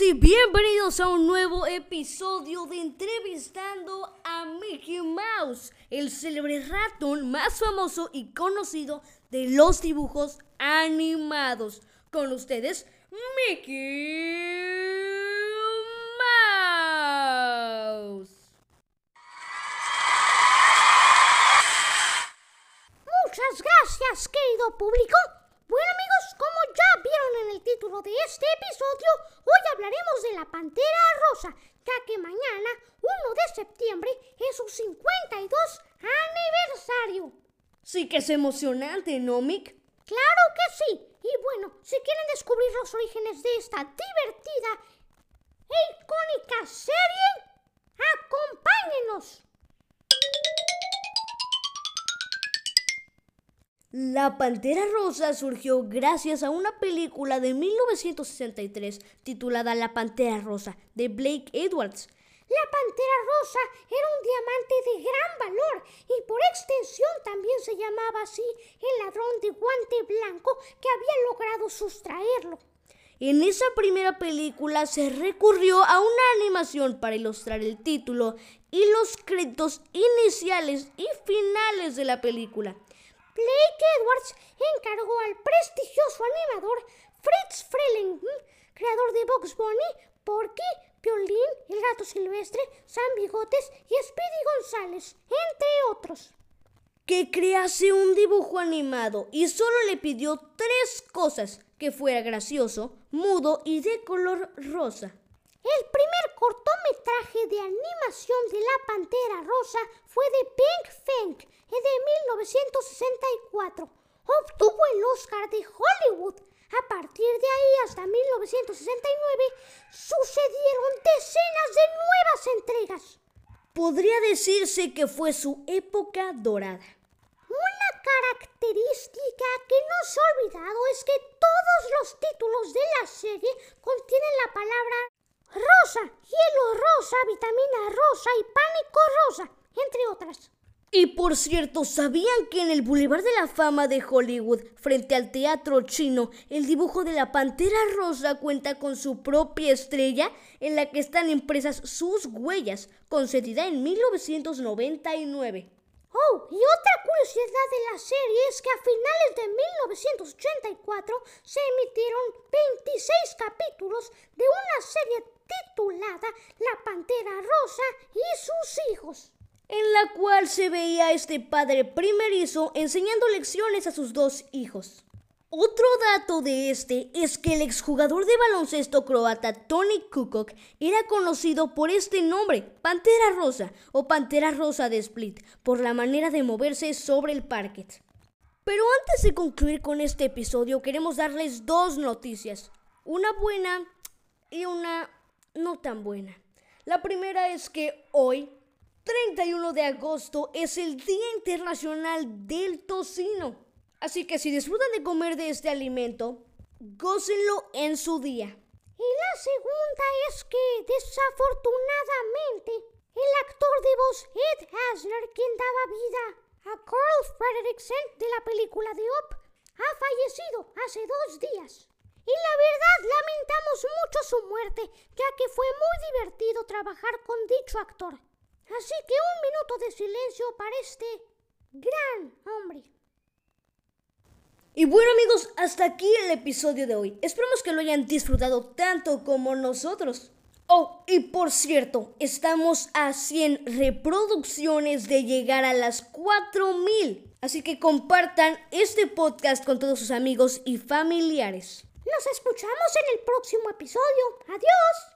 y bienvenidos a un nuevo episodio de Entrevistando a Mickey Mouse, el célebre ratón más famoso y conocido de los dibujos animados. Con ustedes, Mickey Mouse. Muchas gracias, querido público. Bueno amigos, como ya vieron en el título de este episodio, hoy hablaremos de la Pantera Rosa, ya que mañana, 1 de septiembre, es su 52 aniversario. Sí que es emocionante, ¿no, Mick? Claro que sí. Y bueno, si quieren descubrir los orígenes de esta divertida e icónica serie, acompáñenos. La Pantera Rosa surgió gracias a una película de 1963 titulada La Pantera Rosa de Blake Edwards. La Pantera Rosa era un diamante de gran valor y por extensión también se llamaba así el ladrón de guante blanco que había logrado sustraerlo. En esa primera película se recurrió a una animación para ilustrar el título y los créditos iniciales y finales de la película. Blake Edwards encargó al prestigioso animador Fritz Freleng, creador de Box Bunny, Porky, Piolín, El Gato Silvestre, San Bigotes y Speedy González, entre otros. Que crease un dibujo animado y solo le pidió tres cosas, que fuera gracioso, mudo y de color rosa. El primer cortometraje de animación de la Pantera Rosa fue de Pink Fang de 1964. Obtuvo el Oscar de Hollywood. A partir de ahí hasta 1969 sucedieron decenas de nuevas entregas. Podría decirse que fue su época dorada. Una característica que no se ha olvidado es que todos los títulos de la serie contienen la palabra rosa, hielo rosa, vitamina rosa y pánico rosa, entre otras. Y por cierto, ¿sabían que en el Boulevard de la Fama de Hollywood, frente al Teatro Chino, el dibujo de la Pantera Rosa cuenta con su propia estrella en la que están impresas sus huellas, concedida en 1999? Oh, y otra curiosidad de la serie es que a finales de 1984 se emitieron 26 capítulos de una serie titulada La Pantera Rosa y sus la cual se veía a este padre primerizo enseñando lecciones a sus dos hijos. Otro dato de este es que el exjugador de baloncesto croata Tony Kukoc era conocido por este nombre, Pantera Rosa o Pantera Rosa de Split, por la manera de moverse sobre el parquet. Pero antes de concluir con este episodio queremos darles dos noticias, una buena y una no tan buena. La primera es que hoy, 31 de agosto es el Día Internacional del Tocino. Así que si disfrutan de comer de este alimento, gócenlo en su día. Y la segunda es que, desafortunadamente, el actor de voz Ed Asner, quien daba vida a Carl Fredricksen de la película The Up, ha fallecido hace dos días. Y la verdad lamentamos mucho su muerte, ya que fue muy divertido trabajar con dicho actor. Así que un minuto de silencio para este gran hombre. Y bueno amigos, hasta aquí el episodio de hoy. Esperamos que lo hayan disfrutado tanto como nosotros. Oh, y por cierto, estamos a 100 reproducciones de llegar a las 4000. Así que compartan este podcast con todos sus amigos y familiares. Nos escuchamos en el próximo episodio. Adiós.